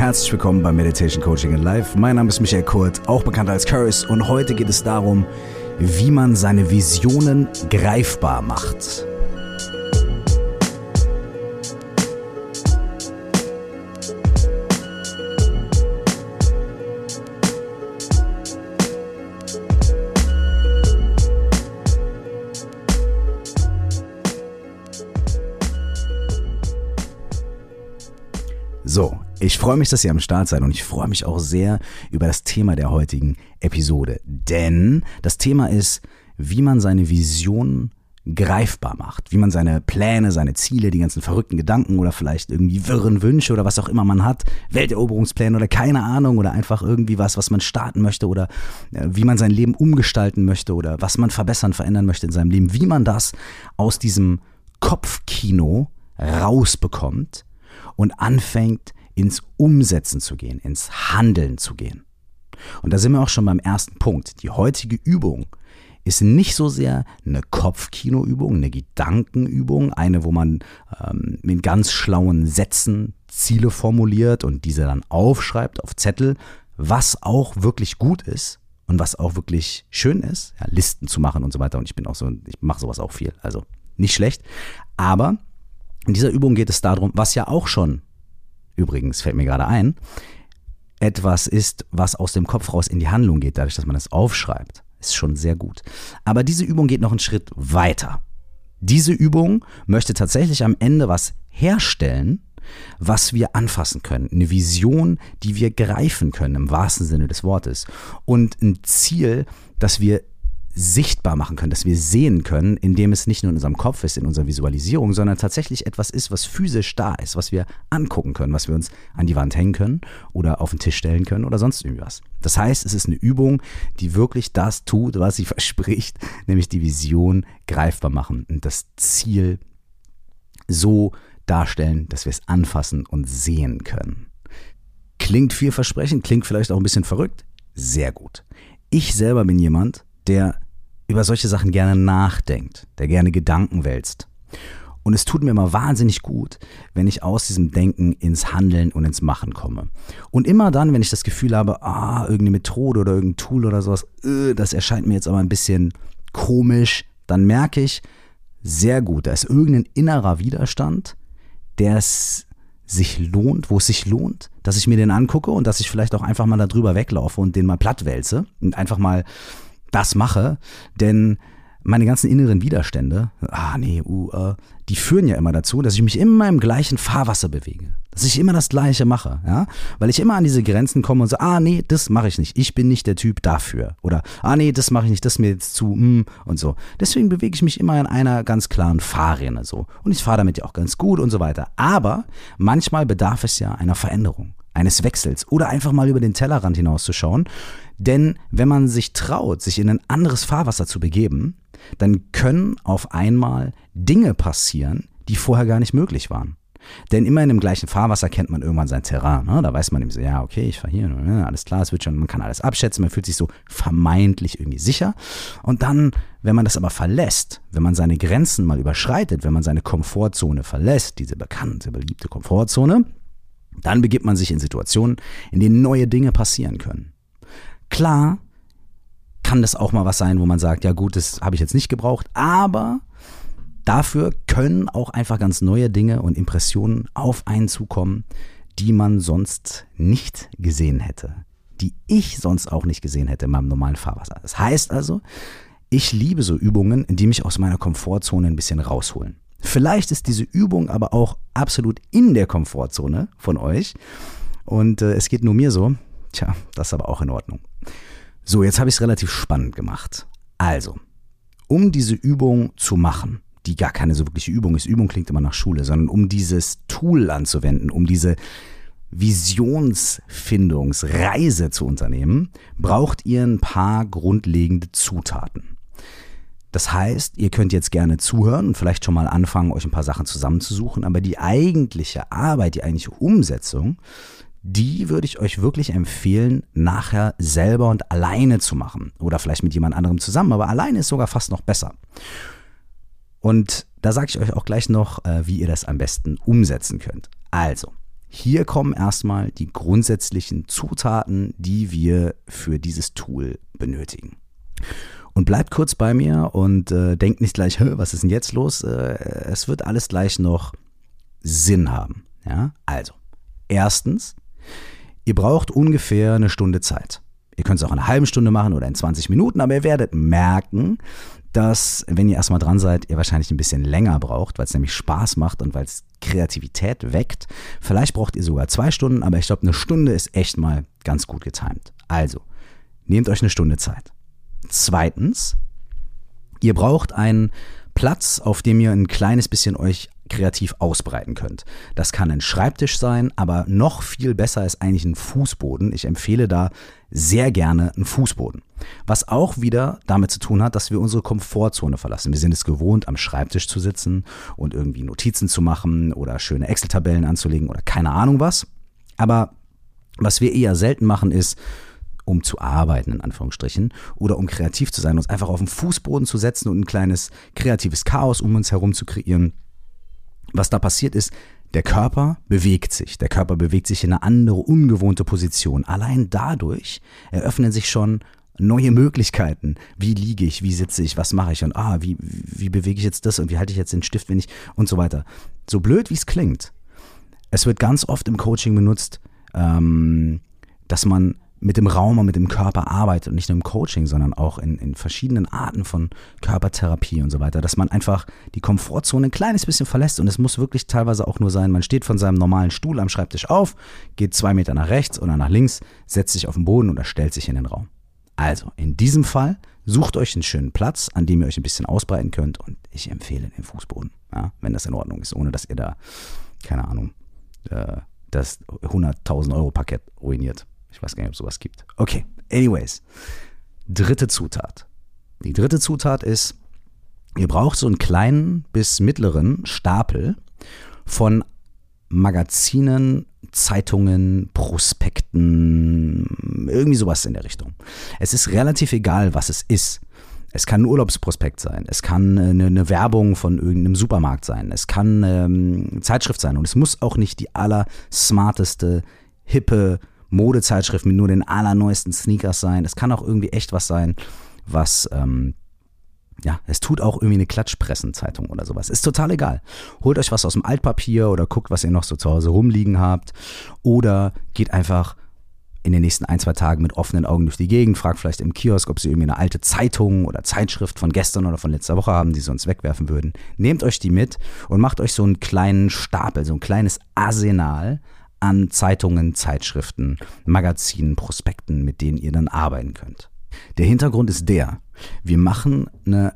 Herzlich willkommen bei Meditation Coaching in Life. Mein Name ist Michael Kurt, auch bekannt als Curse, und heute geht es darum, wie man seine Visionen greifbar macht. Freue mich, dass ihr am Start seid und ich freue mich auch sehr über das Thema der heutigen Episode. Denn das Thema ist, wie man seine Visionen greifbar macht, wie man seine Pläne, seine Ziele, die ganzen verrückten Gedanken oder vielleicht irgendwie wirren Wünsche oder was auch immer man hat, Welteroberungspläne oder keine Ahnung oder einfach irgendwie was, was man starten möchte oder äh, wie man sein Leben umgestalten möchte oder was man verbessern, verändern möchte in seinem Leben, wie man das aus diesem Kopfkino rausbekommt und anfängt ins Umsetzen zu gehen, ins Handeln zu gehen. Und da sind wir auch schon beim ersten Punkt. Die heutige Übung ist nicht so sehr eine Kopfkinoübung, eine Gedankenübung, eine, wo man ähm, mit ganz schlauen Sätzen Ziele formuliert und diese dann aufschreibt auf Zettel, was auch wirklich gut ist und was auch wirklich schön ist, ja, Listen zu machen und so weiter. Und ich bin auch so, ich mache sowas auch viel, also nicht schlecht. Aber in dieser Übung geht es darum, was ja auch schon, übrigens fällt mir gerade ein, etwas ist, was aus dem Kopf raus in die Handlung geht, dadurch, dass man es aufschreibt. Ist schon sehr gut. Aber diese Übung geht noch einen Schritt weiter. Diese Übung möchte tatsächlich am Ende was herstellen, was wir anfassen können. Eine Vision, die wir greifen können, im wahrsten Sinne des Wortes. Und ein Ziel, das wir sichtbar machen können, dass wir sehen können, indem es nicht nur in unserem Kopf ist, in unserer Visualisierung, sondern tatsächlich etwas ist, was physisch da ist, was wir angucken können, was wir uns an die Wand hängen können oder auf den Tisch stellen können oder sonst irgendwas. Das heißt, es ist eine Übung, die wirklich das tut, was sie verspricht, nämlich die Vision greifbar machen und das Ziel so darstellen, dass wir es anfassen und sehen können. Klingt vielversprechend, klingt vielleicht auch ein bisschen verrückt. Sehr gut. Ich selber bin jemand, der über solche Sachen gerne nachdenkt, der gerne Gedanken wälzt. Und es tut mir immer wahnsinnig gut, wenn ich aus diesem Denken ins Handeln und ins Machen komme. Und immer dann, wenn ich das Gefühl habe, ah, irgendeine Methode oder irgendein Tool oder sowas, äh, das erscheint mir jetzt aber ein bisschen komisch, dann merke ich, sehr gut, da ist irgendein innerer Widerstand, der es sich lohnt, wo es sich lohnt, dass ich mir den angucke und dass ich vielleicht auch einfach mal darüber weglaufe und den mal plattwälze und einfach mal das mache, denn meine ganzen inneren Widerstände, ah nee, uh, uh, die führen ja immer dazu, dass ich mich immer im gleichen Fahrwasser bewege. Dass ich immer das Gleiche mache, ja? Weil ich immer an diese Grenzen komme und so, ah nee, das mache ich nicht. Ich bin nicht der Typ dafür. Oder, ah nee, das mache ich nicht, das ist mir jetzt zu, mm, und so. Deswegen bewege ich mich immer in einer ganz klaren Fahrrinne so. Und ich fahre damit ja auch ganz gut und so weiter. Aber manchmal bedarf es ja einer Veränderung eines Wechsels oder einfach mal über den Tellerrand hinauszuschauen. Denn wenn man sich traut, sich in ein anderes Fahrwasser zu begeben, dann können auf einmal Dinge passieren, die vorher gar nicht möglich waren. Denn immer in dem gleichen Fahrwasser kennt man irgendwann sein Terrain. Ne? Da weiß man eben so, ja, okay, ich fahre hier, ne? alles klar, es wird schon, man kann alles abschätzen, man fühlt sich so vermeintlich irgendwie sicher. Und dann, wenn man das aber verlässt, wenn man seine Grenzen mal überschreitet, wenn man seine Komfortzone verlässt, diese bekannte, beliebte Komfortzone, dann begibt man sich in Situationen, in denen neue Dinge passieren können. Klar kann das auch mal was sein, wo man sagt, ja gut, das habe ich jetzt nicht gebraucht, aber dafür können auch einfach ganz neue Dinge und Impressionen auf einen zukommen, die man sonst nicht gesehen hätte, die ich sonst auch nicht gesehen hätte in meinem normalen Fahrwasser. Das heißt also, ich liebe so Übungen, die mich aus meiner Komfortzone ein bisschen rausholen. Vielleicht ist diese Übung aber auch absolut in der Komfortzone von euch. Und äh, es geht nur mir so. Tja, das ist aber auch in Ordnung. So, jetzt habe ich es relativ spannend gemacht. Also, um diese Übung zu machen, die gar keine so wirkliche Übung ist, Übung klingt immer nach Schule, sondern um dieses Tool anzuwenden, um diese Visionsfindungsreise zu unternehmen, braucht ihr ein paar grundlegende Zutaten. Das heißt, ihr könnt jetzt gerne zuhören und vielleicht schon mal anfangen, euch ein paar Sachen zusammenzusuchen, aber die eigentliche Arbeit, die eigentliche Umsetzung, die würde ich euch wirklich empfehlen, nachher selber und alleine zu machen. Oder vielleicht mit jemand anderem zusammen, aber alleine ist sogar fast noch besser. Und da sage ich euch auch gleich noch, äh, wie ihr das am besten umsetzen könnt. Also, Hier kommen erstmal die grundsätzlichen Zutaten, die wir für dieses Tool benötigen. Und bleibt kurz bei mir und äh, denkt nicht gleich, was ist denn jetzt los? Äh, es wird alles gleich noch Sinn haben. Ja? Also, erstens, ihr braucht ungefähr eine Stunde Zeit. Ihr könnt es auch in einer halben Stunde machen oder in 20 Minuten, aber ihr werdet merken, dass, wenn ihr erstmal dran seid, ihr wahrscheinlich ein bisschen länger braucht, weil es nämlich Spaß macht und weil es Kreativität weckt. Vielleicht braucht ihr sogar zwei Stunden, aber ich glaube, eine Stunde ist echt mal ganz gut getimt. Also, nehmt euch eine Stunde Zeit. Zweitens, ihr braucht einen Platz, auf dem ihr ein kleines bisschen euch kreativ ausbreiten könnt. Das kann ein Schreibtisch sein, aber noch viel besser ist eigentlich ein Fußboden. Ich empfehle da sehr gerne einen Fußboden. Was auch wieder damit zu tun hat, dass wir unsere Komfortzone verlassen. Wir sind es gewohnt, am Schreibtisch zu sitzen und irgendwie Notizen zu machen oder schöne Excel-Tabellen anzulegen oder keine Ahnung was. Aber was wir eher selten machen, ist, um zu arbeiten, in Anführungsstrichen, oder um kreativ zu sein, uns einfach auf den Fußboden zu setzen und ein kleines kreatives Chaos um uns herum zu kreieren. Was da passiert ist, der Körper bewegt sich. Der Körper bewegt sich in eine andere, ungewohnte Position. Allein dadurch eröffnen sich schon neue Möglichkeiten. Wie liege ich? Wie sitze ich? Was mache ich? Und ah, wie, wie bewege ich jetzt das? Und wie halte ich jetzt den Stift, wenn ich und so weiter. So blöd, wie es klingt. Es wird ganz oft im Coaching benutzt, ähm, dass man mit dem Raum und mit dem Körper arbeitet und nicht nur im Coaching, sondern auch in, in verschiedenen Arten von Körpertherapie und so weiter, dass man einfach die Komfortzone ein kleines bisschen verlässt und es muss wirklich teilweise auch nur sein, man steht von seinem normalen Stuhl am Schreibtisch auf, geht zwei Meter nach rechts oder nach links, setzt sich auf den Boden oder stellt sich in den Raum. Also, in diesem Fall sucht euch einen schönen Platz, an dem ihr euch ein bisschen ausbreiten könnt und ich empfehle den Fußboden, ja, wenn das in Ordnung ist, ohne dass ihr da, keine Ahnung, äh, das 100.000 Euro Paket ruiniert. Ich weiß gar nicht, ob es sowas gibt. Okay, anyways. Dritte Zutat. Die dritte Zutat ist, ihr braucht so einen kleinen bis mittleren Stapel von Magazinen, Zeitungen, Prospekten, irgendwie sowas in der Richtung. Es ist relativ egal, was es ist. Es kann ein Urlaubsprospekt sein, es kann eine, eine Werbung von irgendeinem Supermarkt sein, es kann ähm, Zeitschrift sein und es muss auch nicht die aller smarteste, hippe Modezeitschrift mit nur den allerneuesten Sneakers sein. Es kann auch irgendwie echt was sein, was, ähm, ja, es tut auch irgendwie eine Klatschpressenzeitung oder sowas. Ist total egal. Holt euch was aus dem Altpapier oder guckt, was ihr noch so zu Hause rumliegen habt. Oder geht einfach in den nächsten ein, zwei Tagen mit offenen Augen durch die Gegend, fragt vielleicht im Kiosk, ob sie irgendwie eine alte Zeitung oder Zeitschrift von gestern oder von letzter Woche haben, die sie uns wegwerfen würden. Nehmt euch die mit und macht euch so einen kleinen Stapel, so ein kleines Arsenal an Zeitungen, Zeitschriften, Magazinen, Prospekten, mit denen ihr dann arbeiten könnt. Der Hintergrund ist der, wir machen eine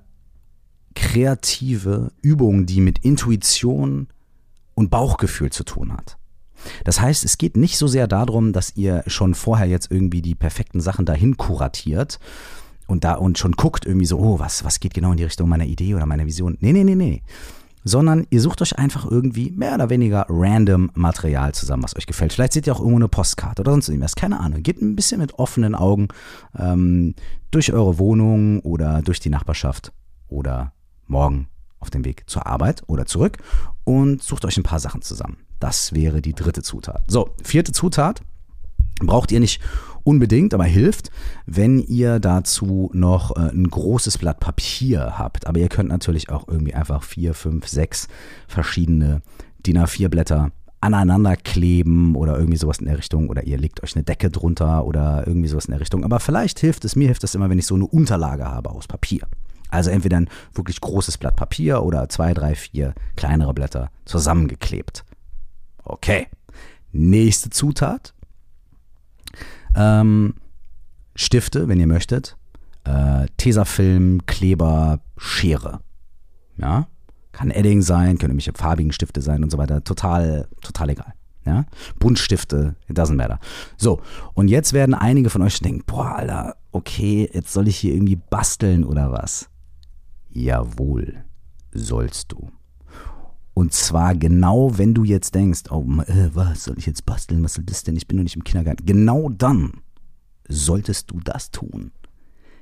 kreative Übung, die mit Intuition und Bauchgefühl zu tun hat. Das heißt, es geht nicht so sehr darum, dass ihr schon vorher jetzt irgendwie die perfekten Sachen dahin kuratiert und da und schon guckt irgendwie so, oh, was, was geht genau in die Richtung meiner Idee oder meiner Vision. Nee, nee, nee, nee sondern ihr sucht euch einfach irgendwie mehr oder weniger random Material zusammen, was euch gefällt. Vielleicht seht ihr auch irgendwo eine Postkarte oder sonst irgendwas, keine Ahnung. Geht ein bisschen mit offenen Augen ähm, durch eure Wohnung oder durch die Nachbarschaft oder morgen auf dem Weg zur Arbeit oder zurück und sucht euch ein paar Sachen zusammen. Das wäre die dritte Zutat. So, vierte Zutat braucht ihr nicht unbedingt, aber hilft, wenn ihr dazu noch äh, ein großes Blatt Papier habt. Aber ihr könnt natürlich auch irgendwie einfach vier, fünf, sechs verschiedene DIN A4 Blätter aneinander kleben oder irgendwie sowas in der Richtung oder ihr legt euch eine Decke drunter oder irgendwie sowas in der Richtung. Aber vielleicht hilft es, mir hilft es immer, wenn ich so eine Unterlage habe aus Papier. Also entweder ein wirklich großes Blatt Papier oder zwei, drei, vier kleinere Blätter zusammengeklebt. Okay. Nächste Zutat ähm, Stifte, wenn ihr möchtet. Äh, Tesafilm, Kleber, Schere. Ja. Kann Edding sein, können nämlich farbigen Stifte sein und so weiter. Total, total egal. Ja? Buntstifte, it doesn't matter. So, und jetzt werden einige von euch denken, boah, Alter, okay, jetzt soll ich hier irgendwie basteln oder was? Jawohl, sollst du. Und zwar genau, wenn du jetzt denkst, oh, äh, was soll ich jetzt basteln, was soll das denn, ich bin noch nicht im Kindergarten. Genau dann solltest du das tun.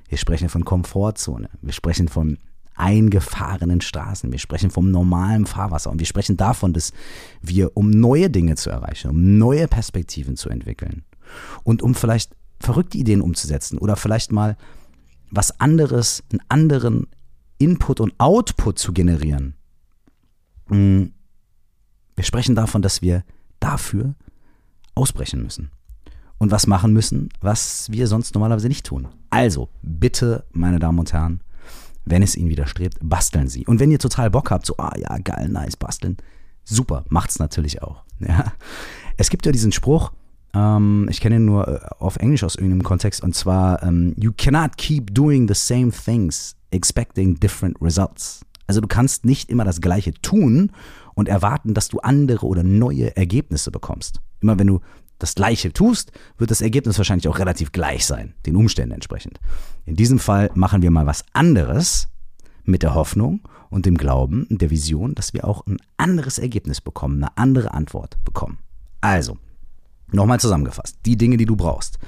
Wir sprechen von Komfortzone, wir sprechen von eingefahrenen Straßen. Wir sprechen vom normalen Fahrwasser und wir sprechen davon, dass wir, um neue Dinge zu erreichen, um neue Perspektiven zu entwickeln und um vielleicht verrückte Ideen umzusetzen oder vielleicht mal was anderes, einen anderen Input und Output zu generieren. Mm, wir sprechen davon, dass wir dafür ausbrechen müssen und was machen müssen, was wir sonst normalerweise nicht tun. Also, bitte, meine Damen und Herren, wenn es Ihnen widerstrebt, basteln Sie. Und wenn ihr total Bock habt, so, ah ja, geil, nice, basteln, super, macht's natürlich auch. Ja. Es gibt ja diesen Spruch, ähm, ich kenne ihn nur äh, auf Englisch aus irgendeinem Kontext, und zwar, ähm, you cannot keep doing the same things, expecting different results. Also du kannst nicht immer das Gleiche tun und erwarten, dass du andere oder neue Ergebnisse bekommst. Immer wenn du das Gleiche tust, wird das Ergebnis wahrscheinlich auch relativ gleich sein, den Umständen entsprechend. In diesem Fall machen wir mal was anderes mit der Hoffnung und dem Glauben und der Vision, dass wir auch ein anderes Ergebnis bekommen, eine andere Antwort bekommen. Also, nochmal zusammengefasst, die Dinge, die du brauchst.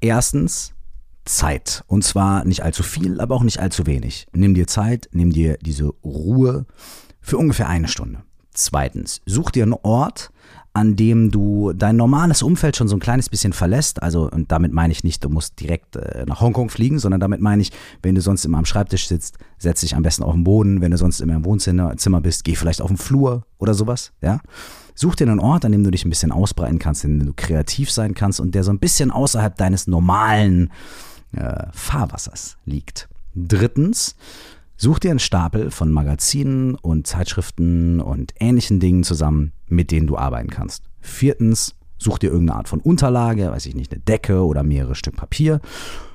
Erstens, Zeit. Und zwar nicht allzu viel, aber auch nicht allzu wenig. Nimm dir Zeit, nimm dir diese Ruhe für ungefähr eine Stunde. Zweitens, such dir einen Ort, an dem du dein normales Umfeld schon so ein kleines bisschen verlässt. Also, und damit meine ich nicht, du musst direkt äh, nach Hongkong fliegen, sondern damit meine ich, wenn du sonst immer am Schreibtisch sitzt, setz dich am besten auf den Boden. Wenn du sonst immer im Wohnzimmer bist, geh vielleicht auf den Flur oder sowas, ja. Such dir einen Ort, an dem du dich ein bisschen ausbreiten kannst, in dem du kreativ sein kannst und der so ein bisschen außerhalb deines normalen äh, Fahrwassers liegt. Drittens, Such dir einen Stapel von Magazinen und Zeitschriften und ähnlichen Dingen zusammen, mit denen du arbeiten kannst. Viertens, such dir irgendeine Art von Unterlage, weiß ich nicht, eine Decke oder mehrere Stück Papier.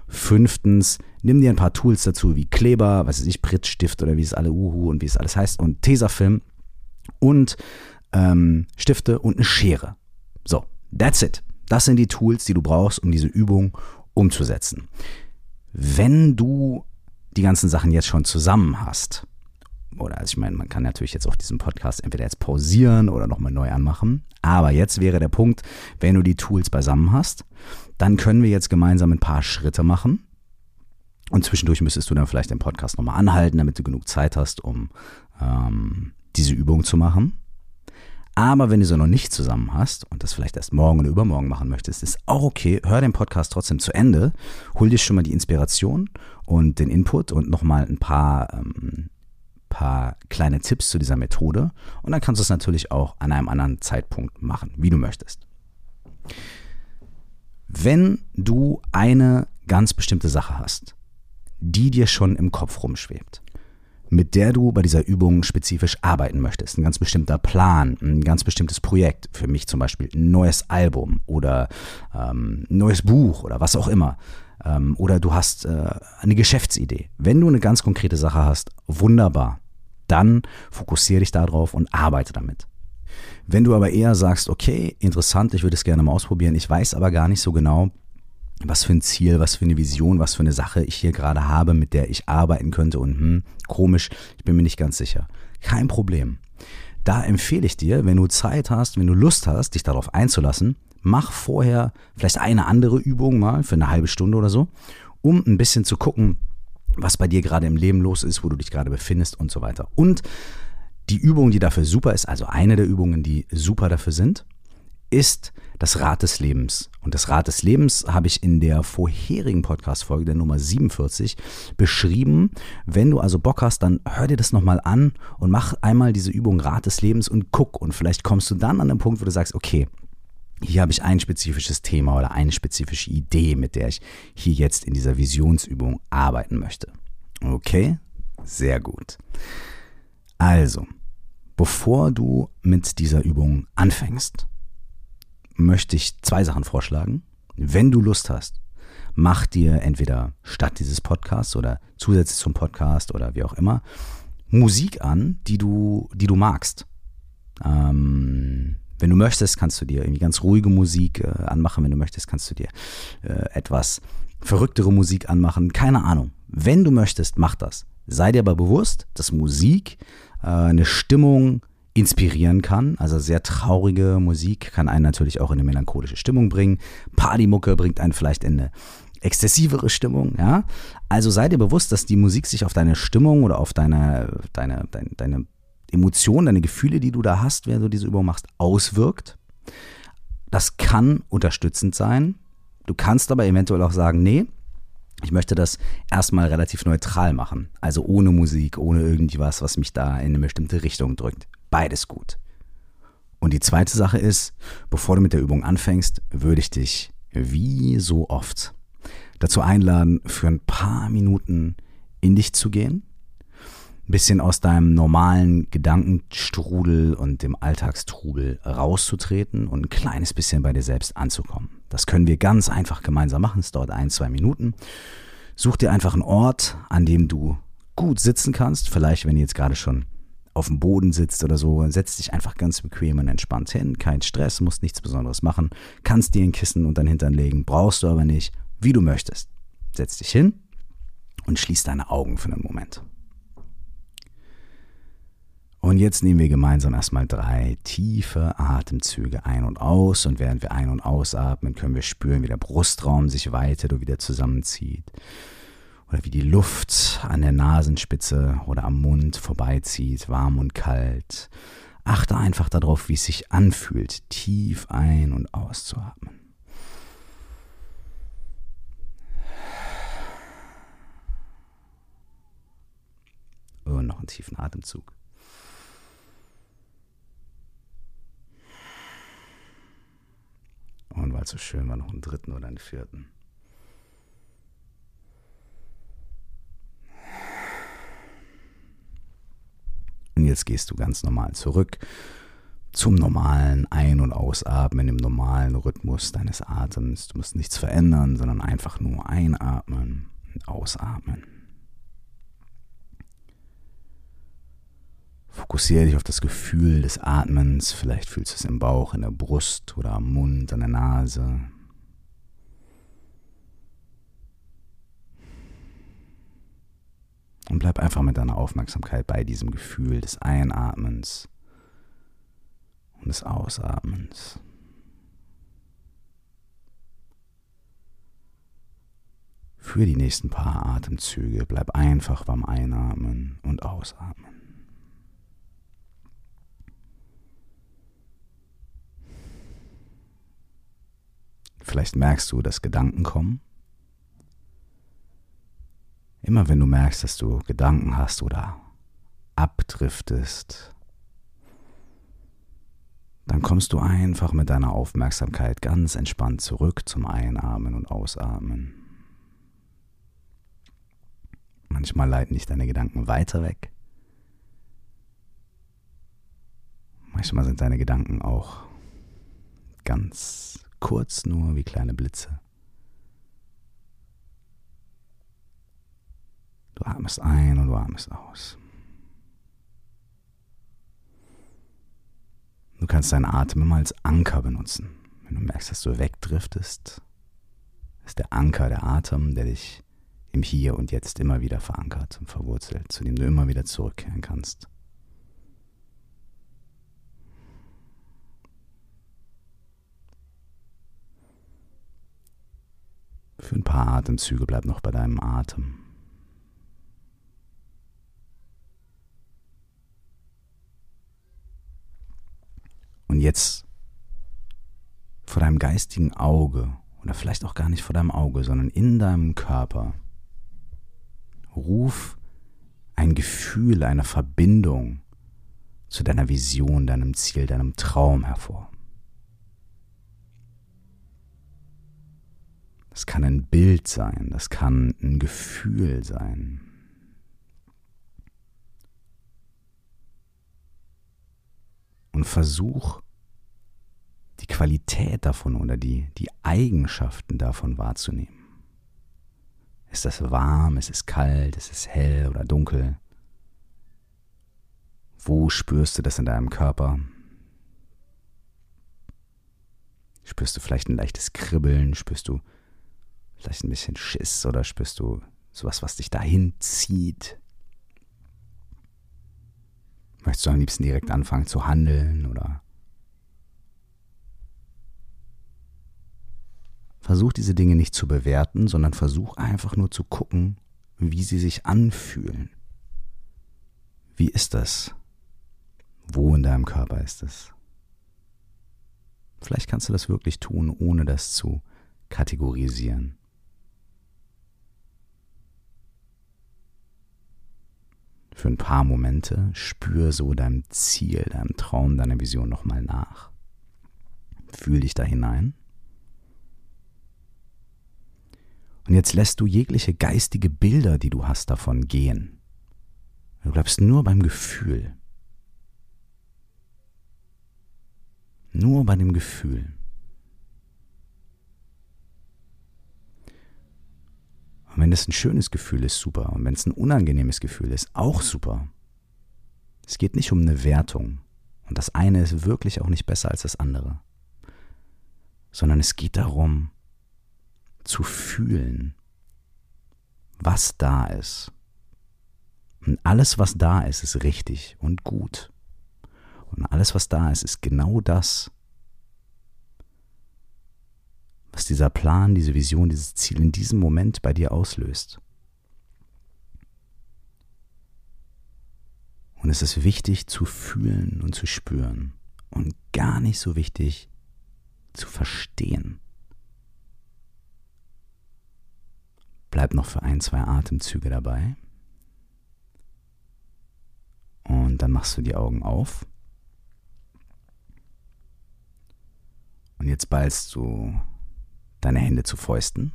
Fünftens, nimm dir ein paar Tools dazu wie Kleber, weiß ich, Prittstift oder wie es alle Uhu und wie es alles heißt und Tesafilm und ähm, Stifte und eine Schere. So, that's it. Das sind die Tools, die du brauchst, um diese Übung umzusetzen. Wenn du die ganzen Sachen jetzt schon zusammen hast, oder also ich meine, man kann natürlich jetzt auf diesem Podcast entweder jetzt pausieren oder nochmal neu anmachen. Aber jetzt wäre der Punkt, wenn du die Tools beisammen hast, dann können wir jetzt gemeinsam ein paar Schritte machen. Und zwischendurch müsstest du dann vielleicht den Podcast nochmal anhalten, damit du genug Zeit hast, um ähm, diese Übung zu machen. Aber wenn du sie noch nicht zusammen hast und das vielleicht erst morgen oder übermorgen machen möchtest, ist auch okay. Hör den Podcast trotzdem zu Ende. Hol dir schon mal die Inspiration und den Input und nochmal ein paar, ähm, paar kleine Tipps zu dieser Methode. Und dann kannst du es natürlich auch an einem anderen Zeitpunkt machen, wie du möchtest. Wenn du eine ganz bestimmte Sache hast, die dir schon im Kopf rumschwebt, mit der du bei dieser Übung spezifisch arbeiten möchtest. Ein ganz bestimmter Plan, ein ganz bestimmtes Projekt. Für mich zum Beispiel ein neues Album oder ähm, ein neues Buch oder was auch immer. Ähm, oder du hast äh, eine Geschäftsidee. Wenn du eine ganz konkrete Sache hast, wunderbar. Dann fokussiere dich darauf und arbeite damit. Wenn du aber eher sagst, okay, interessant, ich würde es gerne mal ausprobieren, ich weiß aber gar nicht so genau, was für ein Ziel, was für eine Vision, was für eine Sache ich hier gerade habe, mit der ich arbeiten könnte und hm, komisch, ich bin mir nicht ganz sicher. Kein Problem. Da empfehle ich dir, wenn du Zeit hast, wenn du Lust hast, dich darauf einzulassen, mach vorher vielleicht eine andere Übung mal für eine halbe Stunde oder so, um ein bisschen zu gucken, was bei dir gerade im Leben los ist, wo du dich gerade befindest und so weiter. Und die Übung, die dafür super ist, also eine der Übungen, die super dafür sind, ist das Rad des Lebens. Und das Rad des Lebens habe ich in der vorherigen Podcast-Folge, der Nummer 47, beschrieben. Wenn du also Bock hast, dann hör dir das nochmal an und mach einmal diese Übung Rad des Lebens und guck. Und vielleicht kommst du dann an den Punkt, wo du sagst, okay, hier habe ich ein spezifisches Thema oder eine spezifische Idee, mit der ich hier jetzt in dieser Visionsübung arbeiten möchte. Okay, sehr gut. Also, bevor du mit dieser Übung anfängst, möchte ich zwei Sachen vorschlagen. Wenn du Lust hast, mach dir entweder statt dieses Podcasts oder zusätzlich zum Podcast oder wie auch immer Musik an, die du, die du magst. Ähm, wenn du möchtest, kannst du dir irgendwie ganz ruhige Musik äh, anmachen. Wenn du möchtest, kannst du dir äh, etwas verrücktere Musik anmachen. Keine Ahnung. Wenn du möchtest, mach das. Sei dir aber bewusst, dass Musik äh, eine Stimmung inspirieren kann. Also sehr traurige Musik kann einen natürlich auch in eine melancholische Stimmung bringen. Partymucke bringt einen vielleicht in eine exzessivere Stimmung, ja. Also sei dir bewusst, dass die Musik sich auf deine Stimmung oder auf deine, deine, deine, deine Emotionen, deine Gefühle, die du da hast, während du diese Übung machst, auswirkt. Das kann unterstützend sein. Du kannst aber eventuell auch sagen, nee, ich möchte das erstmal relativ neutral machen. Also ohne Musik, ohne irgendwas, was mich da in eine bestimmte Richtung drückt. Beides gut. Und die zweite Sache ist, bevor du mit der Übung anfängst, würde ich dich wie so oft dazu einladen, für ein paar Minuten in dich zu gehen, ein bisschen aus deinem normalen Gedankenstrudel und dem Alltagstrubel rauszutreten und ein kleines bisschen bei dir selbst anzukommen. Das können wir ganz einfach gemeinsam machen. Es dauert ein, zwei Minuten. Such dir einfach einen Ort, an dem du gut sitzen kannst. Vielleicht, wenn du jetzt gerade schon auf dem Boden sitzt oder so, setz dich einfach ganz bequem und entspannt hin. Kein Stress, musst nichts Besonderes machen. Kannst dir ein Kissen unter den Hintern legen, brauchst du aber nicht, wie du möchtest. Setz dich hin und schließ deine Augen für einen Moment. Und jetzt nehmen wir gemeinsam erstmal drei tiefe Atemzüge ein und aus. Und während wir ein- und ausatmen, können wir spüren, wie der Brustraum sich weitet und wieder zusammenzieht. Oder wie die Luft an der Nasenspitze oder am Mund vorbeizieht, warm und kalt. Achte einfach darauf, wie es sich anfühlt, tief ein- und auszuatmen. Und noch einen tiefen Atemzug. Und weil es so schön war, noch einen dritten oder einen vierten. Jetzt gehst du ganz normal zurück zum normalen Ein- und Ausatmen im normalen Rhythmus deines Atems. Du musst nichts verändern, sondern einfach nur einatmen und ausatmen. Fokussiere dich auf das Gefühl des Atmens. Vielleicht fühlst du es im Bauch, in der Brust oder am Mund, an der Nase. Und bleib einfach mit deiner Aufmerksamkeit bei diesem Gefühl des Einatmens und des Ausatmens. Für die nächsten paar Atemzüge bleib einfach beim Einatmen und Ausatmen. Vielleicht merkst du, dass Gedanken kommen. Immer wenn du merkst, dass du Gedanken hast oder abdriftest, dann kommst du einfach mit deiner Aufmerksamkeit ganz entspannt zurück zum Einatmen und Ausatmen. Manchmal leiten dich deine Gedanken weiter weg. Manchmal sind deine Gedanken auch ganz kurz nur wie kleine Blitze. Du atmest ein und du atmest aus. Du kannst deinen Atem immer als Anker benutzen. Wenn du merkst, dass du wegdriftest, ist der Anker der Atem, der dich im Hier und Jetzt immer wieder verankert und verwurzelt, zu dem du immer wieder zurückkehren kannst. Für ein paar Atemzüge bleib noch bei deinem Atem. Und jetzt vor deinem geistigen Auge oder vielleicht auch gar nicht vor deinem Auge, sondern in deinem Körper ruf ein Gefühl, eine Verbindung zu deiner Vision, deinem Ziel, deinem Traum hervor. Das kann ein Bild sein, das kann ein Gefühl sein. Und versuch die Qualität davon oder die, die Eigenschaften davon wahrzunehmen. Ist das warm, ist es kalt, ist es hell oder dunkel? Wo spürst du das in deinem Körper? Spürst du vielleicht ein leichtes Kribbeln? Spürst du vielleicht ein bisschen Schiss oder spürst du sowas, was dich dahin zieht? Möchtest du am liebsten direkt anfangen zu handeln oder versuch diese Dinge nicht zu bewerten, sondern versuch einfach nur zu gucken, wie sie sich anfühlen. Wie ist das? Wo in deinem Körper ist es? Vielleicht kannst du das wirklich tun, ohne das zu kategorisieren. Für ein paar Momente spür so deinem Ziel, deinem Traum, deiner Vision nochmal nach. Fühl dich da hinein. Und jetzt lässt du jegliche geistige Bilder, die du hast, davon gehen. Du bleibst nur beim Gefühl. Nur bei dem Gefühl. Und wenn es ein schönes Gefühl ist, super. Und wenn es ein unangenehmes Gefühl ist, auch super. Es geht nicht um eine Wertung. Und das eine ist wirklich auch nicht besser als das andere. Sondern es geht darum, zu fühlen, was da ist. Und alles, was da ist, ist richtig und gut. Und alles, was da ist, ist genau das, was dieser Plan, diese Vision, dieses Ziel in diesem Moment bei dir auslöst. Und es ist wichtig zu fühlen und zu spüren und gar nicht so wichtig zu verstehen. Bleib noch für ein, zwei Atemzüge dabei. Und dann machst du die Augen auf. Und jetzt ballst du deine Hände zu Fäusten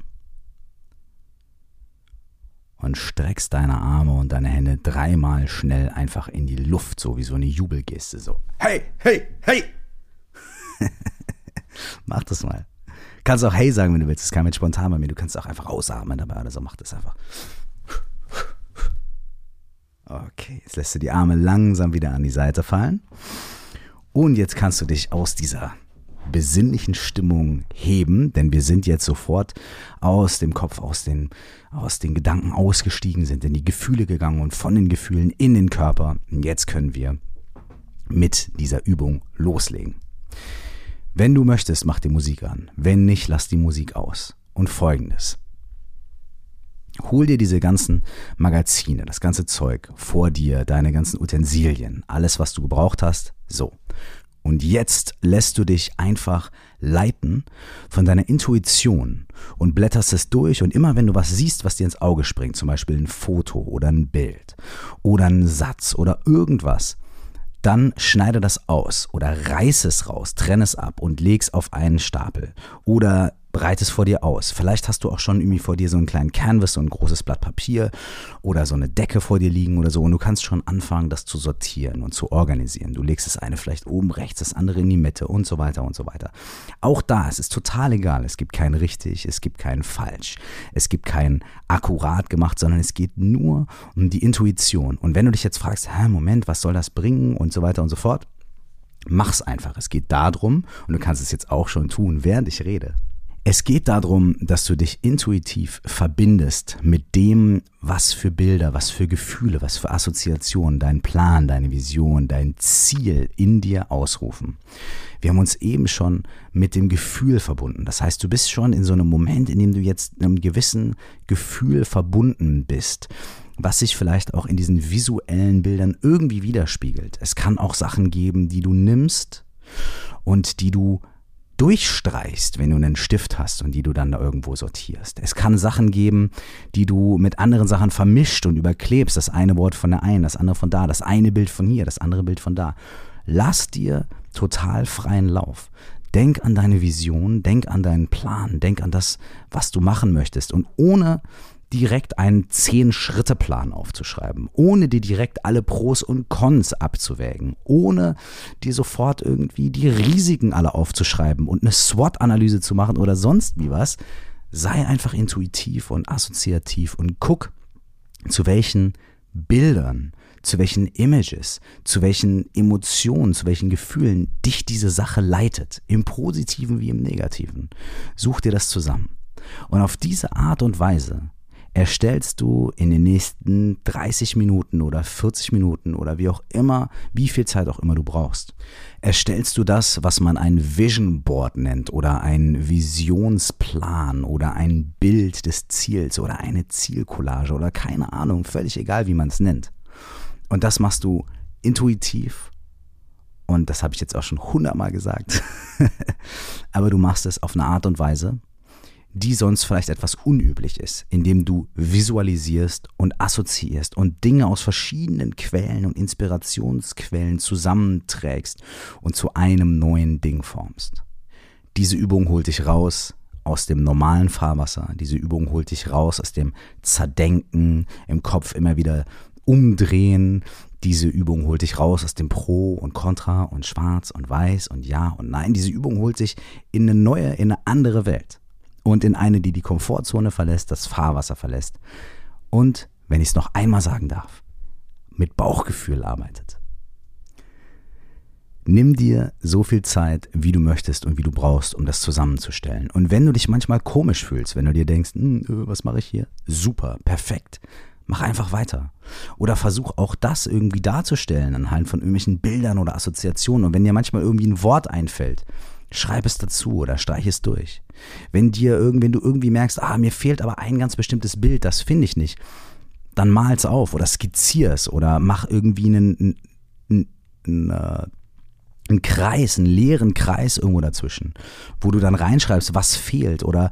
und streckst deine Arme und deine Hände dreimal schnell einfach in die Luft, so wie so eine Jubelgeste, so. Hey, hey, hey! Mach das mal. Kannst auch hey sagen, wenn du willst. Das kam jetzt spontan bei mir. Du kannst auch einfach ausatmen dabei oder so. Mach das einfach. Okay, jetzt lässt du die Arme langsam wieder an die Seite fallen. Und jetzt kannst du dich aus dieser besinnlichen Stimmung heben, denn wir sind jetzt sofort aus dem Kopf, aus den, aus den Gedanken ausgestiegen, sind in die Gefühle gegangen und von den Gefühlen in den Körper. Und jetzt können wir mit dieser Übung loslegen. Wenn du möchtest, mach die Musik an. Wenn nicht, lass die Musik aus. Und folgendes. Hol dir diese ganzen Magazine, das ganze Zeug vor dir, deine ganzen Utensilien, alles, was du gebraucht hast, so. Und jetzt lässt du dich einfach leiten von deiner Intuition und blätterst es durch und immer wenn du was siehst, was dir ins Auge springt, zum Beispiel ein Foto oder ein Bild oder ein Satz oder irgendwas, dann schneide das aus oder reiß es raus, trenne es ab und leg es auf einen Stapel. Oder breite es vor dir aus. Vielleicht hast du auch schon irgendwie vor dir so einen kleinen Canvas, so ein großes Blatt Papier oder so eine Decke vor dir liegen oder so und du kannst schon anfangen, das zu sortieren und zu organisieren. Du legst das eine vielleicht oben rechts, das andere in die Mitte und so weiter und so weiter. Auch da, es ist total egal. Es gibt kein richtig, es gibt kein falsch, es gibt kein akkurat gemacht, sondern es geht nur um die Intuition. Und wenn du dich jetzt fragst, hä, Moment, was soll das bringen und so weiter und so fort, Mach's einfach. Es geht darum, und du kannst es jetzt auch schon tun, während ich rede. Es geht darum, dass du dich intuitiv verbindest mit dem, was für Bilder, was für Gefühle, was für Assoziationen dein Plan, deine Vision, dein Ziel in dir ausrufen. Wir haben uns eben schon mit dem Gefühl verbunden. Das heißt, du bist schon in so einem Moment, in dem du jetzt einem gewissen Gefühl verbunden bist was sich vielleicht auch in diesen visuellen Bildern irgendwie widerspiegelt. Es kann auch Sachen geben, die du nimmst und die du durchstreichst, wenn du einen Stift hast und die du dann da irgendwo sortierst. Es kann Sachen geben, die du mit anderen Sachen vermischt und überklebst. Das eine Wort von der einen, das andere von da, das eine Bild von hier, das andere Bild von da. Lass dir total freien Lauf. Denk an deine Vision, denk an deinen Plan, denk an das, was du machen möchtest. Und ohne direkt einen Zehn-Schritte-Plan aufzuschreiben, ohne dir direkt alle Pros und Cons abzuwägen, ohne dir sofort irgendwie die Risiken alle aufzuschreiben und eine SWOT-Analyse zu machen oder sonst wie was. Sei einfach intuitiv und assoziativ und guck, zu welchen Bildern, zu welchen Images, zu welchen Emotionen, zu welchen Gefühlen dich diese Sache leitet, im positiven wie im negativen. Such dir das zusammen. Und auf diese Art und Weise erstellst du in den nächsten 30 Minuten oder 40 Minuten oder wie auch immer, wie viel Zeit auch immer du brauchst. Erstellst du das, was man ein Vision Board nennt oder ein Visionsplan oder ein Bild des Ziels oder eine Zielcollage oder keine Ahnung, völlig egal, wie man es nennt. Und das machst du intuitiv und das habe ich jetzt auch schon hundertmal gesagt, aber du machst es auf eine Art und Weise, die sonst vielleicht etwas unüblich ist, indem du visualisierst und assoziierst und Dinge aus verschiedenen Quellen und Inspirationsquellen zusammenträgst und zu einem neuen Ding formst. Diese Übung holt dich raus aus dem normalen Fahrwasser, diese Übung holt dich raus aus dem Zerdenken, im Kopf immer wieder umdrehen, diese Übung holt dich raus aus dem Pro und Contra und Schwarz und Weiß und Ja und Nein. Diese Übung holt dich in eine neue, in eine andere Welt und in eine, die die Komfortzone verlässt, das Fahrwasser verlässt und, wenn ich es noch einmal sagen darf, mit Bauchgefühl arbeitet. Nimm dir so viel Zeit, wie du möchtest und wie du brauchst, um das zusammenzustellen. Und wenn du dich manchmal komisch fühlst, wenn du dir denkst, hm, äh, was mache ich hier? Super, perfekt. Mach einfach weiter. Oder versuch auch das irgendwie darzustellen anhand von irgendwelchen Bildern oder Assoziationen. Und wenn dir manchmal irgendwie ein Wort einfällt, schreib es dazu oder streich es durch. Wenn dir wenn du irgendwie merkst, ah, mir fehlt aber ein ganz bestimmtes Bild, das finde ich nicht, dann mal es auf oder skizzier es oder mach irgendwie einen, einen, einen, äh, einen Kreis, einen leeren Kreis irgendwo dazwischen, wo du dann reinschreibst, was fehlt oder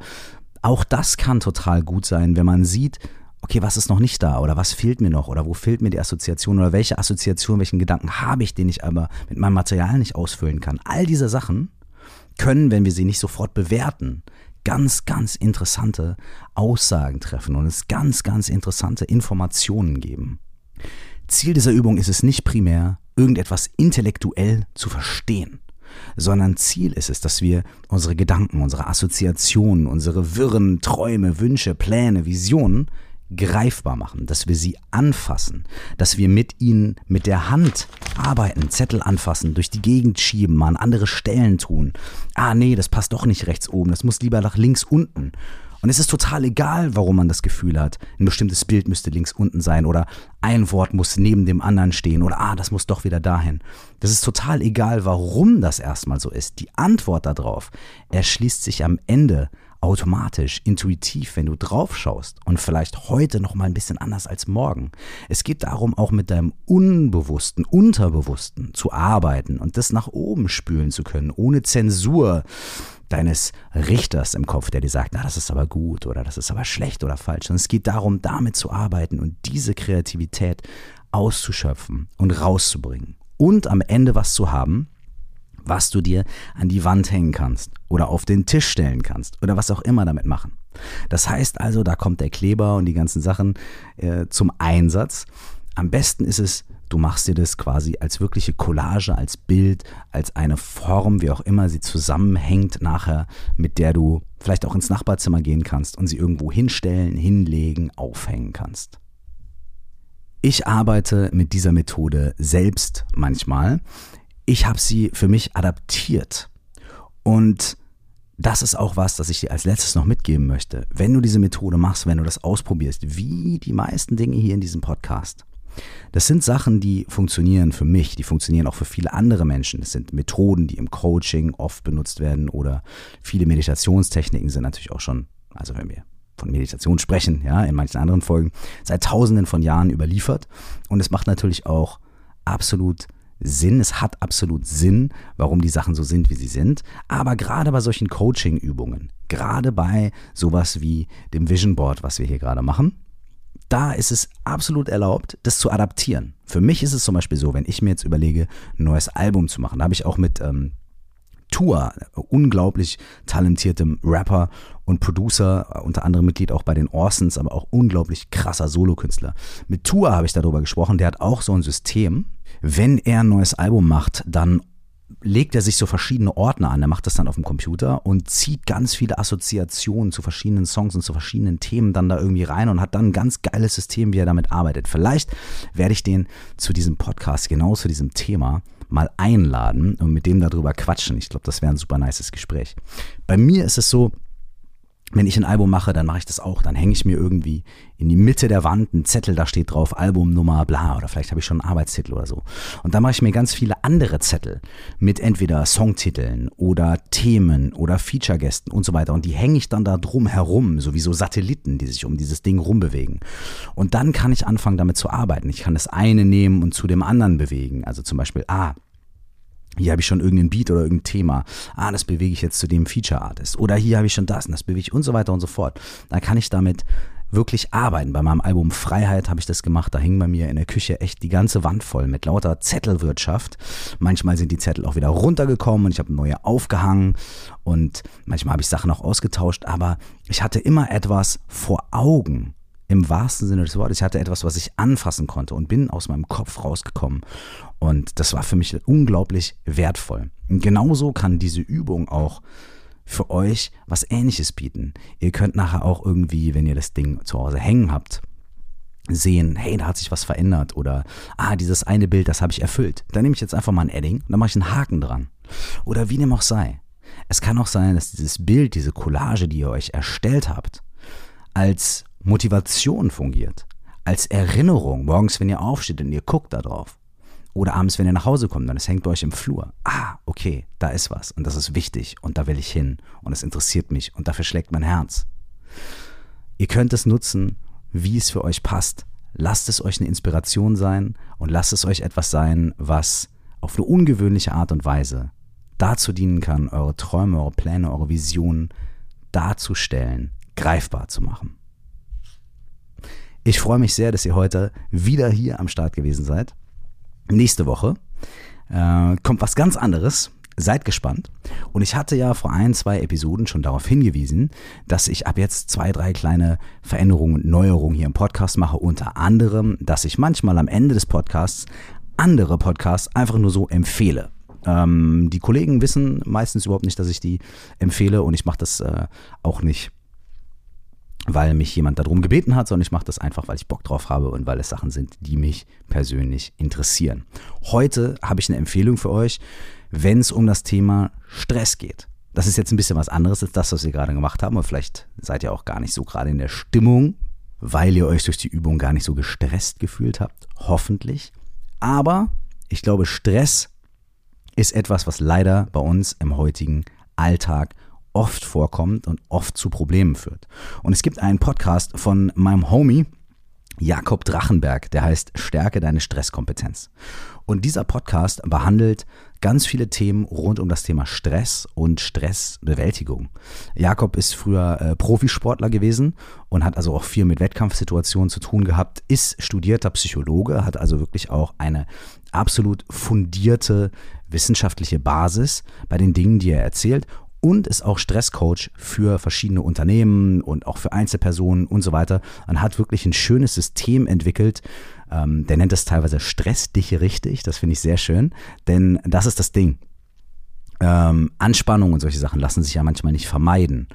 auch das kann total gut sein, wenn man sieht, okay, was ist noch nicht da oder was fehlt mir noch oder wo fehlt mir die Assoziation oder welche Assoziation, welchen Gedanken habe ich, den ich aber mit meinem Material nicht ausfüllen kann. All diese Sachen können, wenn wir sie nicht sofort bewerten, ganz, ganz interessante Aussagen treffen und es ganz, ganz interessante Informationen geben. Ziel dieser Übung ist es nicht primär, irgendetwas intellektuell zu verstehen, sondern Ziel ist es, dass wir unsere Gedanken, unsere Assoziationen, unsere wirren Träume, Wünsche, Pläne, Visionen greifbar machen, dass wir sie anfassen, dass wir mit ihnen mit der Hand arbeiten, Zettel anfassen, durch die Gegend schieben, an andere Stellen tun. Ah nee, das passt doch nicht rechts oben, das muss lieber nach links unten. Und es ist total egal, warum man das Gefühl hat, ein bestimmtes Bild müsste links unten sein oder ein Wort muss neben dem anderen stehen oder ah, das muss doch wieder dahin. Das ist total egal, warum das erstmal so ist. Die Antwort darauf erschließt sich am Ende automatisch, intuitiv, wenn du drauf schaust und vielleicht heute noch mal ein bisschen anders als morgen. Es geht darum, auch mit deinem Unbewussten, Unterbewussten zu arbeiten und das nach oben spülen zu können, ohne Zensur deines Richters im Kopf, der dir sagt, na, das ist aber gut oder das ist aber schlecht oder falsch. Und es geht darum, damit zu arbeiten und diese Kreativität auszuschöpfen und rauszubringen. Und am Ende was zu haben, was du dir an die Wand hängen kannst oder auf den Tisch stellen kannst oder was auch immer damit machen. Das heißt also, da kommt der Kleber und die ganzen Sachen äh, zum Einsatz. Am besten ist es, du machst dir das quasi als wirkliche Collage, als Bild, als eine Form, wie auch immer sie zusammenhängt nachher, mit der du vielleicht auch ins Nachbarzimmer gehen kannst und sie irgendwo hinstellen, hinlegen, aufhängen kannst. Ich arbeite mit dieser Methode selbst manchmal ich habe sie für mich adaptiert. Und das ist auch was, das ich dir als letztes noch mitgeben möchte. Wenn du diese Methode machst, wenn du das ausprobierst, wie die meisten Dinge hier in diesem Podcast, das sind Sachen, die funktionieren für mich, die funktionieren auch für viele andere Menschen. Das sind Methoden, die im Coaching oft benutzt werden oder viele Meditationstechniken sind natürlich auch schon, also wenn wir von Meditation sprechen, ja, in manchen anderen Folgen, seit tausenden von Jahren überliefert. Und es macht natürlich auch absolut Sinn, es hat absolut Sinn, warum die Sachen so sind, wie sie sind. Aber gerade bei solchen Coaching-Übungen, gerade bei sowas wie dem Vision Board, was wir hier gerade machen, da ist es absolut erlaubt, das zu adaptieren. Für mich ist es zum Beispiel so, wenn ich mir jetzt überlege, ein neues Album zu machen, da habe ich auch mit ähm, Tour, unglaublich talentiertem Rapper und Producer, unter anderem Mitglied auch bei den Orsons, aber auch unglaublich krasser Solokünstler. Mit Tour habe ich darüber gesprochen, der hat auch so ein System, wenn er ein neues Album macht, dann legt er sich so verschiedene Ordner an. Er macht das dann auf dem Computer und zieht ganz viele Assoziationen zu verschiedenen Songs und zu verschiedenen Themen dann da irgendwie rein und hat dann ein ganz geiles System, wie er damit arbeitet. Vielleicht werde ich den zu diesem Podcast, genau zu diesem Thema, mal einladen und mit dem darüber quatschen. Ich glaube, das wäre ein super nices Gespräch. Bei mir ist es so, wenn ich ein Album mache, dann mache ich das auch. Dann hänge ich mir irgendwie in die Mitte der Wand einen Zettel, da steht drauf Albumnummer, bla, oder vielleicht habe ich schon einen Arbeitstitel oder so. Und dann mache ich mir ganz viele andere Zettel mit entweder Songtiteln oder Themen oder Feature-Gästen und so weiter. Und die hänge ich dann da drum herum, so wie so Satelliten, die sich um dieses Ding rumbewegen. Und dann kann ich anfangen, damit zu arbeiten. Ich kann das eine nehmen und zu dem anderen bewegen. Also zum Beispiel, ah, hier habe ich schon irgendeinen Beat oder irgendein Thema. Ah, das bewege ich jetzt zu dem Feature Artist. Oder hier habe ich schon das und das bewege ich und so weiter und so fort. Dann kann ich damit wirklich arbeiten. Bei meinem Album Freiheit habe ich das gemacht. Da hing bei mir in der Küche echt die ganze Wand voll mit lauter Zettelwirtschaft. Manchmal sind die Zettel auch wieder runtergekommen und ich habe neue aufgehangen und manchmal habe ich Sachen auch ausgetauscht. Aber ich hatte immer etwas vor Augen im wahrsten Sinne des Wortes. Ich hatte etwas, was ich anfassen konnte und bin aus meinem Kopf rausgekommen. Und das war für mich unglaublich wertvoll. Und genauso kann diese Übung auch für euch was Ähnliches bieten. Ihr könnt nachher auch irgendwie, wenn ihr das Ding zu Hause hängen habt, sehen, hey, da hat sich was verändert oder ah, dieses eine Bild, das habe ich erfüllt. Dann nehme ich jetzt einfach mal ein Edding und dann mache ich einen Haken dran. Oder wie dem auch sei. Es kann auch sein, dass dieses Bild, diese Collage, die ihr euch erstellt habt, als Motivation fungiert, als Erinnerung morgens, wenn ihr aufsteht und ihr guckt da drauf. Oder abends, wenn ihr nach Hause kommt, dann es hängt bei euch im Flur. Ah, okay, da ist was und das ist wichtig und da will ich hin und es interessiert mich und dafür schlägt mein Herz. Ihr könnt es nutzen, wie es für euch passt. Lasst es euch eine Inspiration sein und lasst es euch etwas sein, was auf eine ungewöhnliche Art und Weise dazu dienen kann, eure Träume, eure Pläne, eure Visionen darzustellen, greifbar zu machen. Ich freue mich sehr, dass ihr heute wieder hier am Start gewesen seid. Nächste Woche äh, kommt was ganz anderes. Seid gespannt. Und ich hatte ja vor ein, zwei Episoden schon darauf hingewiesen, dass ich ab jetzt zwei, drei kleine Veränderungen und Neuerungen hier im Podcast mache. Unter anderem, dass ich manchmal am Ende des Podcasts andere Podcasts einfach nur so empfehle. Ähm, die Kollegen wissen meistens überhaupt nicht, dass ich die empfehle und ich mache das äh, auch nicht weil mich jemand darum gebeten hat, sondern ich mache das einfach, weil ich Bock drauf habe und weil es Sachen sind, die mich persönlich interessieren. Heute habe ich eine Empfehlung für euch, wenn es um das Thema Stress geht. Das ist jetzt ein bisschen was anderes als das, was wir gerade gemacht haben, und vielleicht seid ihr auch gar nicht so gerade in der Stimmung, weil ihr euch durch die Übung gar nicht so gestresst gefühlt habt, hoffentlich. Aber ich glaube, Stress ist etwas, was leider bei uns im heutigen Alltag oft vorkommt und oft zu Problemen führt. Und es gibt einen Podcast von meinem Homie, Jakob Drachenberg, der heißt Stärke deine Stresskompetenz. Und dieser Podcast behandelt ganz viele Themen rund um das Thema Stress und Stressbewältigung. Jakob ist früher äh, Profisportler gewesen und hat also auch viel mit Wettkampfsituationen zu tun gehabt, ist studierter Psychologe, hat also wirklich auch eine absolut fundierte wissenschaftliche Basis bei den Dingen, die er erzählt und ist auch Stresscoach für verschiedene Unternehmen und auch für Einzelpersonen und so weiter und hat wirklich ein schönes System entwickelt. Ähm, der nennt es teilweise Stress dich richtig, das finde ich sehr schön, denn das ist das Ding. Ähm, Anspannung und solche Sachen lassen sich ja manchmal nicht vermeiden.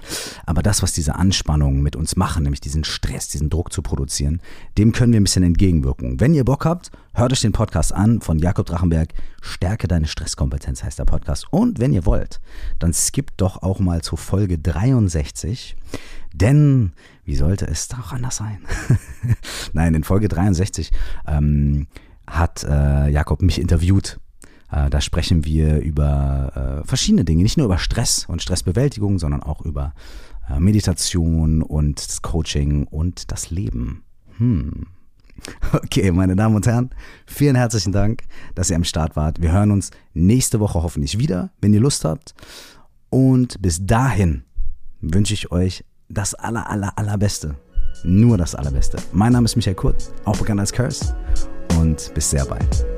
Aber das, was diese Anspannungen mit uns machen, nämlich diesen Stress, diesen Druck zu produzieren, dem können wir ein bisschen entgegenwirken. Wenn ihr Bock habt, hört euch den Podcast an von Jakob Drachenberg. Stärke deine Stresskompetenz heißt der Podcast. Und wenn ihr wollt, dann skippt doch auch mal zu Folge 63. Denn, wie sollte es doch anders sein? Nein, in Folge 63 ähm, hat äh, Jakob mich interviewt äh, da sprechen wir über äh, verschiedene Dinge, nicht nur über Stress und Stressbewältigung, sondern auch über äh, Meditation und das Coaching und das Leben. Hm. Okay, meine Damen und Herren, vielen herzlichen Dank, dass ihr am Start wart. Wir hören uns nächste Woche hoffentlich wieder, wenn ihr Lust habt. Und bis dahin wünsche ich euch das aller, aller, allerbeste. Nur das allerbeste. Mein Name ist Michael Kurt, auch bekannt als Curse. Und bis sehr bald.